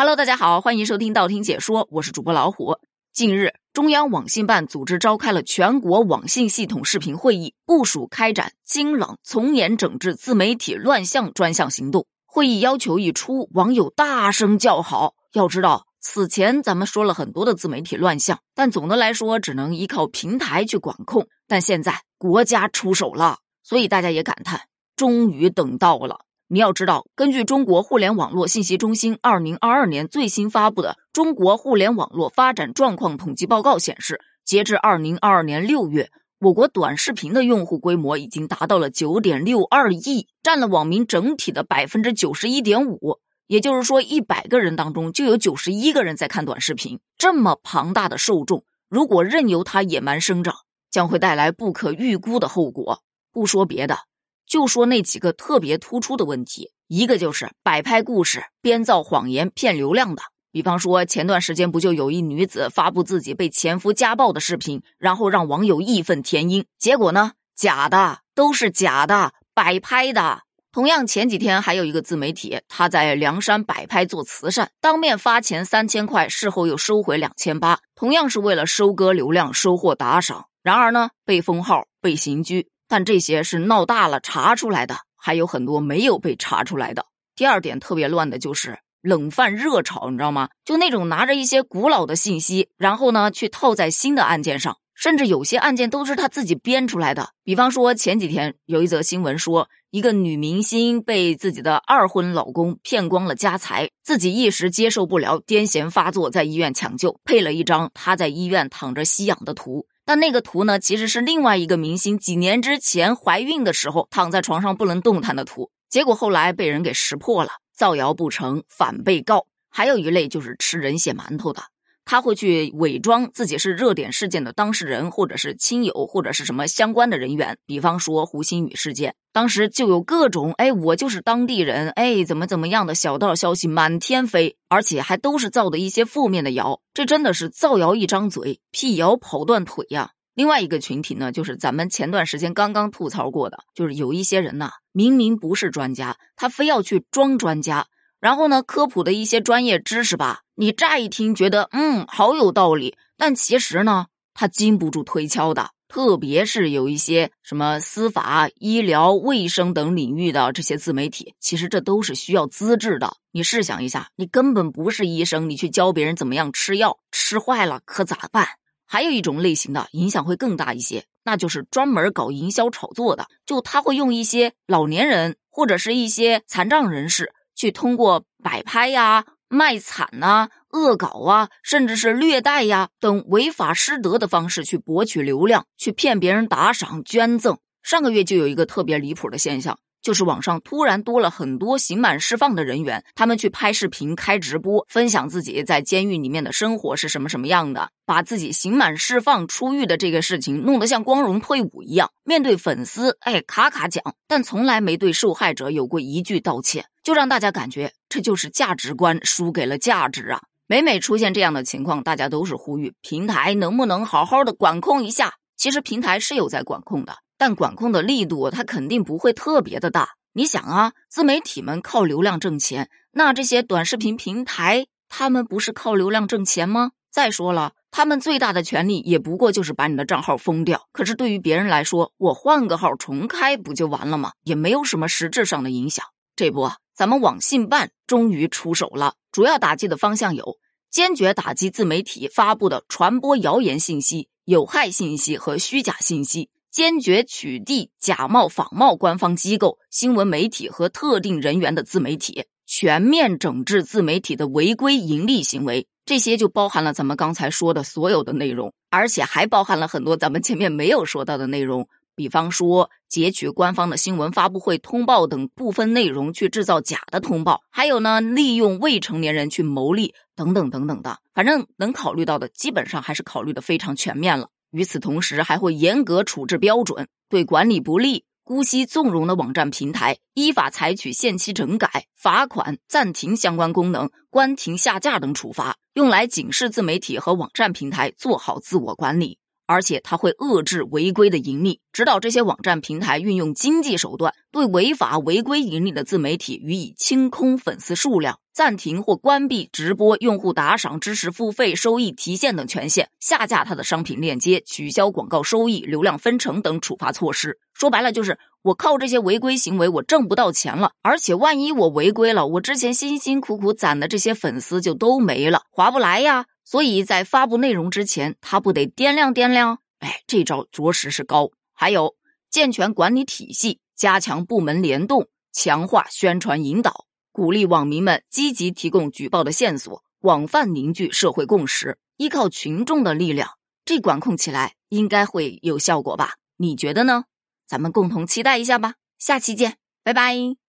Hello，大家好，欢迎收听道听解说，我是主播老虎。近日，中央网信办组织召开了全国网信系统视频会议，部署开展精朗从严整治自媒体乱象专项行动。会议要求一出，网友大声叫好。要知道，此前咱们说了很多的自媒体乱象，但总的来说只能依靠平台去管控。但现在国家出手了，所以大家也感叹，终于等到了。你要知道，根据中国互联网络信息中心二零二二年最新发布的《中国互联网络发展状况统计报告》显示，截至二零二二年六月，我国短视频的用户规模已经达到了九点六二亿，占了网民整体的百分之九十一点五。也就是说，一百个人当中就有九十一个人在看短视频。这么庞大的受众，如果任由它野蛮生长，将会带来不可预估的后果。不说别的。就说那几个特别突出的问题，一个就是摆拍故事、编造谎言骗流量的。比方说，前段时间不就有一女子发布自己被前夫家暴的视频，然后让网友义愤填膺，结果呢，假的，都是假的，摆拍的。同样，前几天还有一个自媒体，他在梁山摆拍做慈善，当面发钱三千块，事后又收回两千八，同样是为了收割流量、收获打赏。然而呢，被封号、被刑拘。但这些是闹大了查出来的，还有很多没有被查出来的。第二点特别乱的就是冷饭热炒，你知道吗？就那种拿着一些古老的信息，然后呢去套在新的案件上，甚至有些案件都是他自己编出来的。比方说前几天有一则新闻说，一个女明星被自己的二婚老公骗光了家财，自己一时接受不了，癫痫发作，在医院抢救，配了一张她在医院躺着吸氧的图。但那个图呢，其实是另外一个明星几年之前怀孕的时候躺在床上不能动弹的图，结果后来被人给识破了，造谣不成反被告。还有一类就是吃人血馒头的。他会去伪装自己是热点事件的当事人，或者是亲友，或者是什么相关的人员。比方说胡鑫宇事件，当时就有各种哎，我就是当地人，哎，怎么怎么样的小道消息满天飞，而且还都是造的一些负面的谣。这真的是造谣一张嘴，辟谣跑断腿呀。另外一个群体呢，就是咱们前段时间刚刚吐槽过的，就是有一些人呐，明明不是专家，他非要去装专家。然后呢，科普的一些专业知识吧，你乍一听觉得嗯好有道理，但其实呢，它经不住推敲的。特别是有一些什么司法、医疗卫生等领域的这些自媒体，其实这都是需要资质的。你试想一下，你根本不是医生，你去教别人怎么样吃药，吃坏了可咋办？还有一种类型的影响会更大一些，那就是专门搞营销炒作的，就他会用一些老年人或者是一些残障人士。去通过摆拍呀、卖惨呐、恶搞啊，甚至是虐待呀等违法失德的方式去博取流量，去骗别人打赏捐赠。上个月就有一个特别离谱的现象。就是网上突然多了很多刑满释放的人员，他们去拍视频、开直播，分享自己在监狱里面的生活是什么什么样的，把自己刑满释放出狱的这个事情弄得像光荣退伍一样，面对粉丝，哎，卡卡讲，但从来没对受害者有过一句道歉，就让大家感觉这就是价值观输给了价值啊！每每出现这样的情况，大家都是呼吁平台能不能好好的管控一下。其实平台是有在管控的。但管控的力度，它肯定不会特别的大。你想啊，自媒体们靠流量挣钱，那这些短视频平台，他们不是靠流量挣钱吗？再说了，他们最大的权利也不过就是把你的账号封掉。可是对于别人来说，我换个号重开不就完了吗？也没有什么实质上的影响。这不，咱们网信办终于出手了，主要打击的方向有：坚决打击自媒体发布的传播谣言信息、有害信息和虚假信息。坚决取缔假冒仿冒官方机构、新闻媒体和特定人员的自媒体，全面整治自媒体的违规盈利行为。这些就包含了咱们刚才说的所有的内容，而且还包含了很多咱们前面没有说到的内容，比方说截取官方的新闻发布会通报等部分内容去制造假的通报，还有呢，利用未成年人去牟利等等等等的。反正能考虑到的，基本上还是考虑的非常全面了。与此同时，还会严格处置标准，对管理不力、姑息纵容的网站平台，依法采取限期整改、罚款、暂停相关功能、关停下架等处罚，用来警示自媒体和网站平台做好自我管理。而且它会遏制违规的盈利，指导这些网站平台运用经济手段，对违法违规盈利的自媒体予以清空粉丝数量、暂停或关闭直播、用户打赏、知识付费、收益提现等权限，下架他的商品链接，取消广告收益、流量分成等处罚措施。说白了就是，我靠这些违规行为，我挣不到钱了，而且万一我违规了，我之前辛辛苦苦攒的这些粉丝就都没了，划不来呀。所以在发布内容之前，他不得掂量掂量？哎，这招着实是高。还有健全管理体系，加强部门联动，强化宣传引导，鼓励网民们积极提供举报的线索，广泛凝聚社会共识。依靠群众的力量，这管控起来应该会有效果吧？你觉得呢？咱们共同期待一下吧。下期见，拜拜。